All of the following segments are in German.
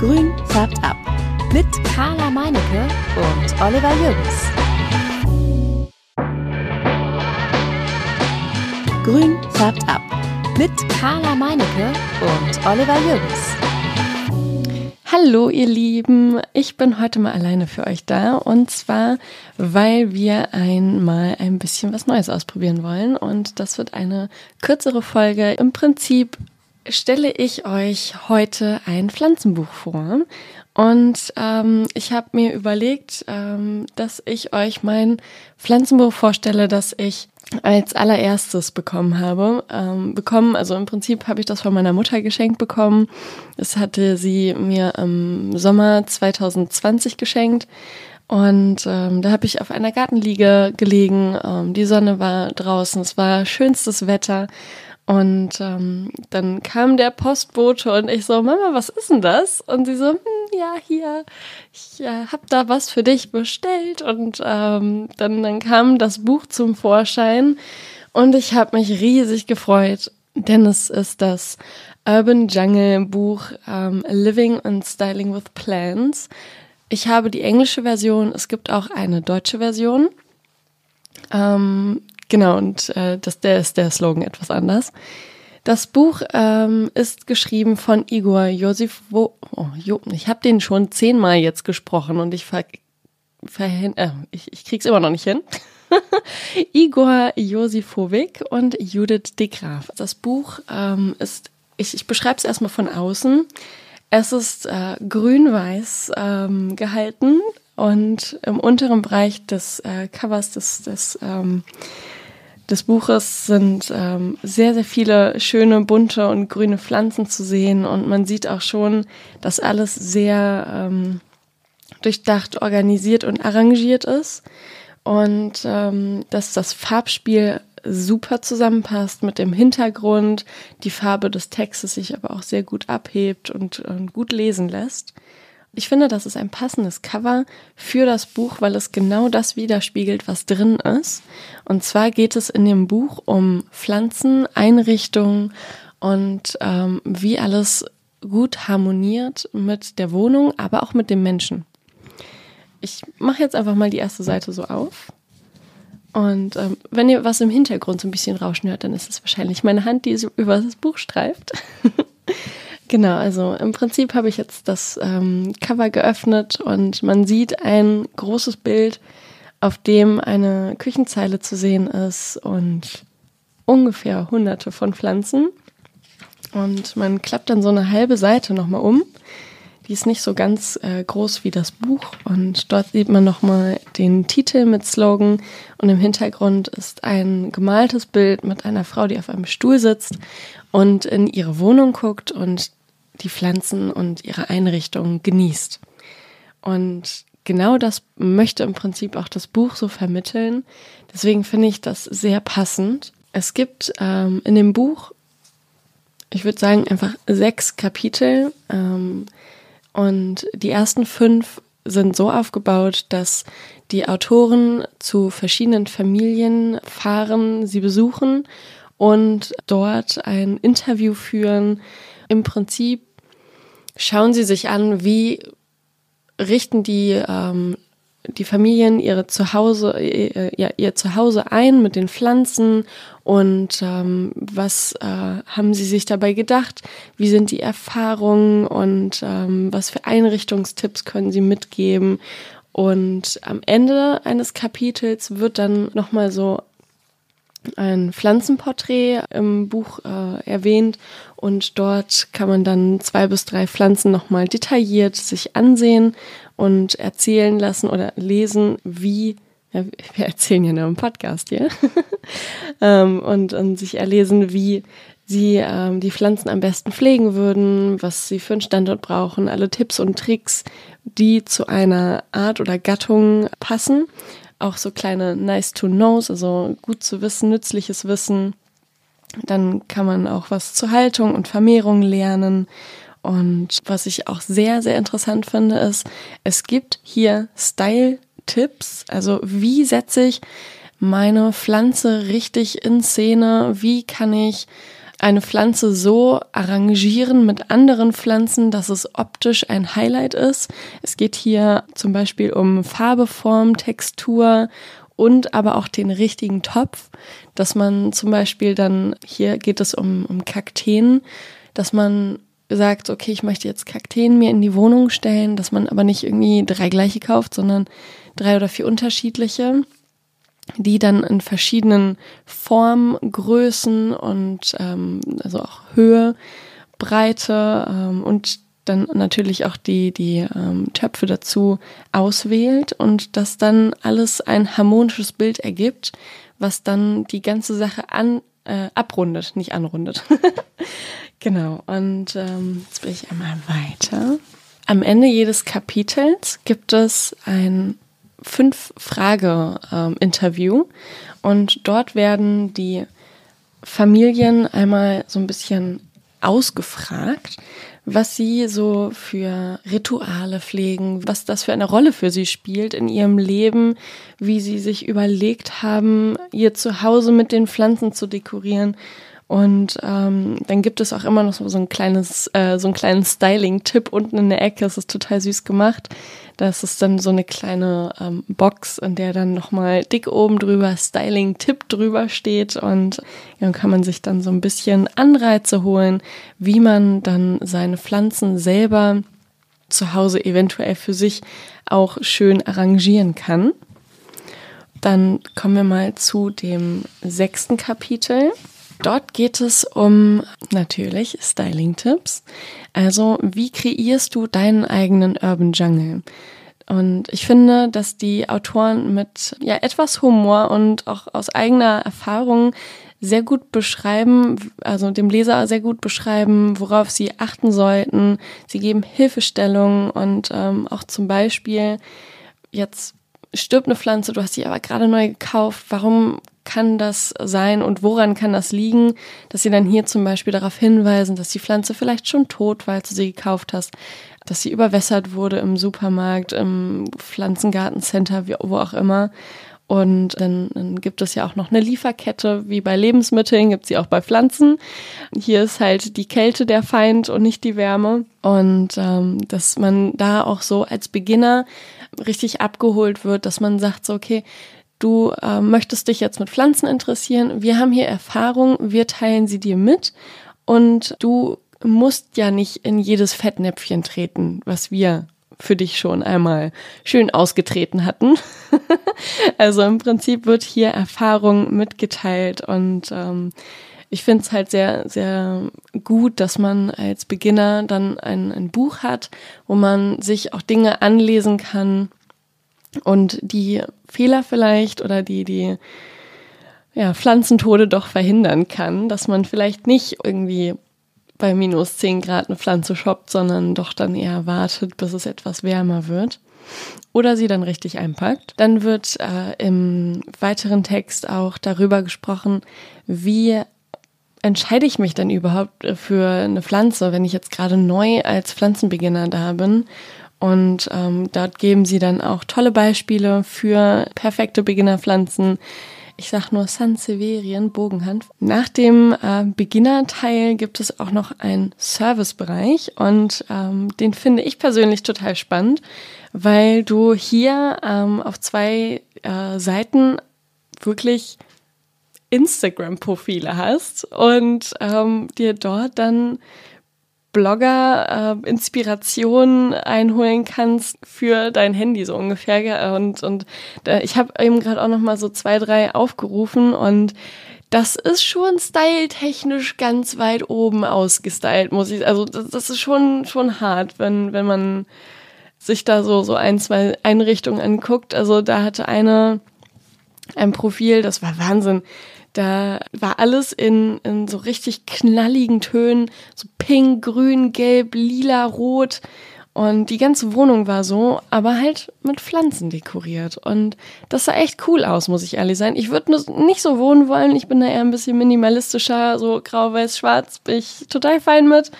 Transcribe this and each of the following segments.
Grün färbt ab. Mit Carla Meinecke und Oliver Jürgens. Grün färbt ab. Mit Carla Meinecke und Oliver Jürgens. Hallo ihr Lieben, ich bin heute mal alleine für euch da und zwar, weil wir einmal ein bisschen was Neues ausprobieren wollen und das wird eine kürzere Folge. Im Prinzip stelle ich euch heute ein Pflanzenbuch vor. Und ähm, ich habe mir überlegt, ähm, dass ich euch mein Pflanzenbuch vorstelle, das ich als allererstes bekommen habe. Ähm, bekommen, also im Prinzip habe ich das von meiner Mutter geschenkt bekommen. Das hatte sie mir im Sommer 2020 geschenkt. Und ähm, da habe ich auf einer Gartenliege gelegen. Ähm, die Sonne war draußen, es war schönstes Wetter. Und ähm, dann kam der Postbote und ich so, Mama, was ist denn das? Und sie so, hm, ja, hier, ich äh, habe da was für dich bestellt. Und ähm, dann, dann kam das Buch zum Vorschein und ich habe mich riesig gefreut, denn es ist das Urban Jungle Buch ähm, Living and Styling with Plants. Ich habe die englische Version, es gibt auch eine deutsche Version. Ähm, Genau, und äh, das, der ist der Slogan etwas anders. Das Buch ähm, ist geschrieben von Igor Josif. Oh, jo, ich habe den schon zehnmal jetzt gesprochen und ich ver, verhin, äh, ich, ich krieg's immer noch nicht hin. Igor Josifovic und Judith de Graaf. Das Buch ähm, ist, ich, ich beschreibe es erstmal von außen. Es ist äh, grün-weiß ähm, gehalten und im unteren Bereich des äh, Covers des, des ähm, des Buches sind ähm, sehr, sehr viele schöne, bunte und grüne Pflanzen zu sehen und man sieht auch schon, dass alles sehr ähm, durchdacht, organisiert und arrangiert ist und ähm, dass das Farbspiel super zusammenpasst mit dem Hintergrund, die Farbe des Textes sich aber auch sehr gut abhebt und, und gut lesen lässt. Ich finde, das ist ein passendes Cover für das Buch, weil es genau das widerspiegelt, was drin ist. Und zwar geht es in dem Buch um Pflanzen, Einrichtungen und ähm, wie alles gut harmoniert mit der Wohnung, aber auch mit dem Menschen. Ich mache jetzt einfach mal die erste Seite so auf. Und ähm, wenn ihr was im Hintergrund so ein bisschen rauschen hört, dann ist es wahrscheinlich meine Hand, die über das Buch streift. Genau, also im Prinzip habe ich jetzt das ähm, Cover geöffnet und man sieht ein großes Bild, auf dem eine Küchenzeile zu sehen ist und ungefähr hunderte von Pflanzen. Und man klappt dann so eine halbe Seite nochmal um. Die ist nicht so ganz äh, groß wie das Buch und dort sieht man nochmal den Titel mit Slogan und im Hintergrund ist ein gemaltes Bild mit einer Frau, die auf einem Stuhl sitzt und in ihre Wohnung guckt und die Pflanzen und ihre Einrichtung genießt. Und genau das möchte im Prinzip auch das Buch so vermitteln. Deswegen finde ich das sehr passend. Es gibt ähm, in dem Buch, ich würde sagen, einfach sechs Kapitel. Ähm, und die ersten fünf sind so aufgebaut, dass die Autoren zu verschiedenen Familien fahren, sie besuchen und dort ein Interview führen. Im Prinzip schauen Sie sich an, wie richten die, ähm, die Familien ihre Zuhause, ihr, ihr, ihr Zuhause ein mit den Pflanzen und ähm, was äh, haben sie sich dabei gedacht? Wie sind die Erfahrungen und ähm, was für Einrichtungstipps können sie mitgeben? Und am Ende eines Kapitels wird dann nochmal so ein Pflanzenporträt im Buch äh, erwähnt. Und dort kann man dann zwei bis drei Pflanzen nochmal detailliert sich ansehen und erzählen lassen oder lesen, wie ja, wir erzählen ja nur im Podcast hier ähm, und, und sich erlesen, wie sie ähm, die Pflanzen am besten pflegen würden, was sie für einen Standort brauchen, alle Tipps und Tricks, die zu einer Art oder Gattung passen auch so kleine nice to knows, also gut zu wissen, nützliches Wissen. Dann kann man auch was zur Haltung und Vermehrung lernen. Und was ich auch sehr, sehr interessant finde, ist, es gibt hier Style-Tipps. Also wie setze ich meine Pflanze richtig in Szene? Wie kann ich eine Pflanze so arrangieren mit anderen Pflanzen, dass es optisch ein Highlight ist. Es geht hier zum Beispiel um Farbe, Form, Textur und aber auch den richtigen Topf, dass man zum Beispiel dann, hier geht es um, um Kakteen, dass man sagt, okay, ich möchte jetzt Kakteen mir in die Wohnung stellen, dass man aber nicht irgendwie drei gleiche kauft, sondern drei oder vier unterschiedliche die dann in verschiedenen Formen, Größen und ähm, also auch Höhe, Breite ähm, und dann natürlich auch die, die ähm, Töpfe dazu auswählt und dass dann alles ein harmonisches Bild ergibt, was dann die ganze Sache an, äh, abrundet, nicht anrundet. genau, und ähm, jetzt bin ich einmal weiter. Am Ende jedes Kapitels gibt es ein fünf Frage-Interview und dort werden die Familien einmal so ein bisschen ausgefragt, was sie so für Rituale pflegen, was das für eine Rolle für sie spielt in ihrem Leben, wie sie sich überlegt haben, ihr Zuhause mit den Pflanzen zu dekorieren. Und ähm, dann gibt es auch immer noch so, ein kleines, äh, so einen kleinen Styling-Tipp unten in der Ecke. Es ist total süß gemacht. Das ist dann so eine kleine ähm, Box, in der dann nochmal dick oben drüber Styling-Tipp drüber steht und ja, dann kann man sich dann so ein bisschen Anreize holen, wie man dann seine Pflanzen selber zu Hause eventuell für sich auch schön arrangieren kann. Dann kommen wir mal zu dem sechsten Kapitel. Dort geht es um natürlich Styling-Tipps. Also wie kreierst du deinen eigenen Urban Jungle? Und ich finde, dass die Autoren mit ja etwas Humor und auch aus eigener Erfahrung sehr gut beschreiben, also dem Leser sehr gut beschreiben, worauf sie achten sollten. Sie geben Hilfestellungen und ähm, auch zum Beispiel jetzt stirbt eine Pflanze, du hast sie aber gerade neu gekauft. Warum kann das sein und woran kann das liegen, dass sie dann hier zum Beispiel darauf hinweisen, dass die Pflanze vielleicht schon tot war, als du sie gekauft hast, dass sie überwässert wurde im Supermarkt, im Pflanzengartencenter, wo auch immer. Und dann, dann gibt es ja auch noch eine Lieferkette, wie bei Lebensmitteln gibt sie auch bei Pflanzen. Hier ist halt die Kälte der Feind und nicht die Wärme. Und ähm, dass man da auch so als Beginner richtig abgeholt wird, dass man sagt so, okay, du äh, möchtest dich jetzt mit Pflanzen interessieren, wir haben hier Erfahrung, wir teilen sie dir mit. Und du musst ja nicht in jedes Fettnäpfchen treten, was wir für dich schon einmal schön ausgetreten hatten. also im Prinzip wird hier Erfahrung mitgeteilt und ähm, ich finde es halt sehr, sehr gut, dass man als Beginner dann ein, ein Buch hat, wo man sich auch Dinge anlesen kann und die Fehler vielleicht oder die, die ja, Pflanzentode doch verhindern kann, dass man vielleicht nicht irgendwie bei minus 10 Grad eine Pflanze shoppt, sondern doch dann eher wartet, bis es etwas wärmer wird. Oder sie dann richtig einpackt. Dann wird äh, im weiteren Text auch darüber gesprochen, wie entscheide ich mich denn überhaupt für eine Pflanze, wenn ich jetzt gerade neu als Pflanzenbeginner da bin und ähm, dort geben sie dann auch tolle Beispiele für perfekte Beginnerpflanzen. Ich sag nur Sansevierien, Bogenhand. Nach dem äh, Beginner-Teil gibt es auch noch einen Servicebereich und ähm, den finde ich persönlich total spannend, weil du hier ähm, auf zwei äh, Seiten wirklich Instagram-Profile hast und ähm, dir dort dann Blogger äh, Inspiration einholen kannst für dein Handy so ungefähr und und äh, ich habe eben gerade auch noch mal so zwei drei aufgerufen und das ist schon styletechnisch ganz weit oben ausgestylt, muss ich also das, das ist schon schon hart, wenn wenn man sich da so so ein zwei Einrichtungen anguckt, also da hatte eine ein Profil, das war Wahnsinn da war alles in, in so richtig knalligen Tönen, so pink, grün, gelb, lila, rot. Und die ganze Wohnung war so, aber halt mit Pflanzen dekoriert. Und das sah echt cool aus, muss ich ehrlich sein. Ich würde nicht so wohnen wollen. Ich bin da eher ein bisschen minimalistischer, so grau, weiß, schwarz. Bin ich total fein mit.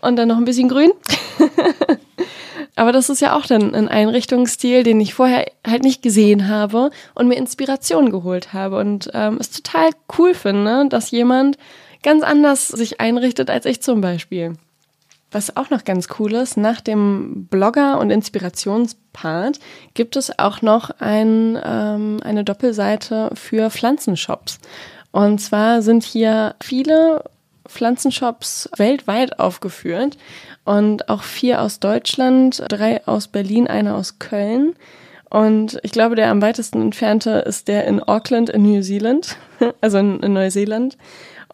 Und dann noch ein bisschen grün. Aber das ist ja auch dann ein Einrichtungsstil, den ich vorher halt nicht gesehen habe und mir Inspiration geholt habe. Und ähm, es total cool finde, dass jemand ganz anders sich einrichtet als ich zum Beispiel. Was auch noch ganz cool ist, nach dem Blogger- und Inspirationspart gibt es auch noch ein, ähm, eine Doppelseite für Pflanzenshops. Und zwar sind hier viele Pflanzenshops weltweit aufgeführt und auch vier aus Deutschland, drei aus Berlin, einer aus Köln. Und ich glaube, der am weitesten entfernte ist der in Auckland in New Zealand, also in, in Neuseeland.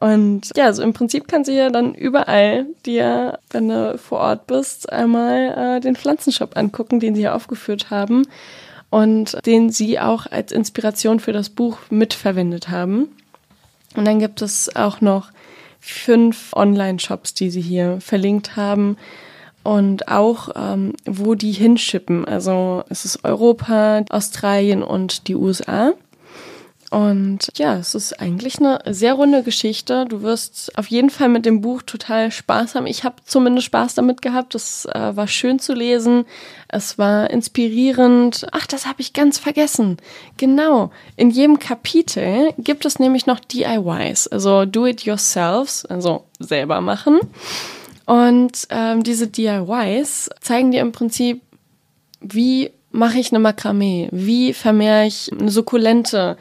Und ja, also im Prinzip kannst du ja dann überall dir, wenn du vor Ort bist, einmal äh, den Pflanzenshop angucken, den sie hier aufgeführt haben und den sie auch als Inspiration für das Buch mitverwendet haben. Und dann gibt es auch noch fünf Online-Shops, die sie hier verlinkt haben und auch, ähm, wo die hinschippen. Also es ist Europa, Australien und die USA. Und ja, es ist eigentlich eine sehr runde Geschichte. Du wirst auf jeden Fall mit dem Buch total Spaß haben. Ich habe zumindest Spaß damit gehabt. Es äh, war schön zu lesen. Es war inspirierend. Ach, das habe ich ganz vergessen. Genau. In jedem Kapitel gibt es nämlich noch DIYs, also Do-it-yourselves, also selber machen. Und ähm, diese DIYs zeigen dir im Prinzip, wie mache ich eine Makramee? Wie vermehre ich eine Sukkulente?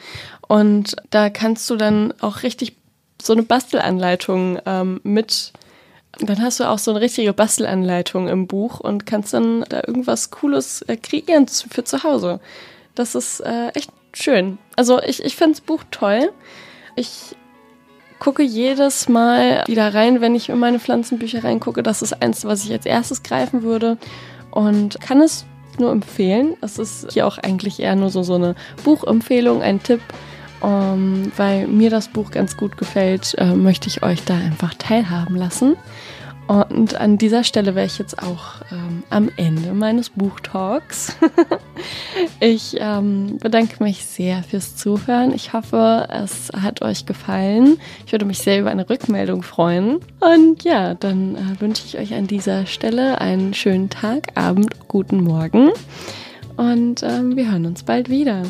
Und da kannst du dann auch richtig so eine Bastelanleitung ähm, mit. Dann hast du auch so eine richtige Bastelanleitung im Buch und kannst dann da irgendwas Cooles äh, kreieren für zu Hause. Das ist äh, echt schön. Also ich, ich finde das Buch toll. Ich gucke jedes Mal wieder rein, wenn ich in meine Pflanzenbücher reingucke. Das ist eins, was ich als erstes greifen würde und kann es nur empfehlen. Es ist hier auch eigentlich eher nur so, so eine Buchempfehlung, ein Tipp. Um, ähm, weil mir das Buch ganz gut gefällt, äh, möchte ich euch da einfach teilhaben lassen. Und an dieser Stelle wäre ich jetzt auch ähm, am Ende meines Buchtalks. ich ähm, bedanke mich sehr fürs Zuhören. Ich hoffe, es hat euch gefallen. Ich würde mich sehr über eine Rückmeldung freuen. Und ja, dann äh, wünsche ich euch an dieser Stelle einen schönen Tag, Abend, guten Morgen. Und ähm, wir hören uns bald wieder.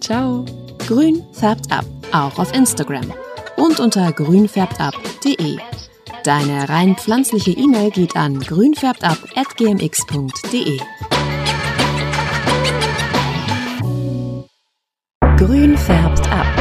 Ciao. Grün färbt ab, auch auf Instagram und unter grünfärbtab.de. Deine rein pflanzliche E-Mail geht an grünfärbtab.gmx.de. Grün färbt ab.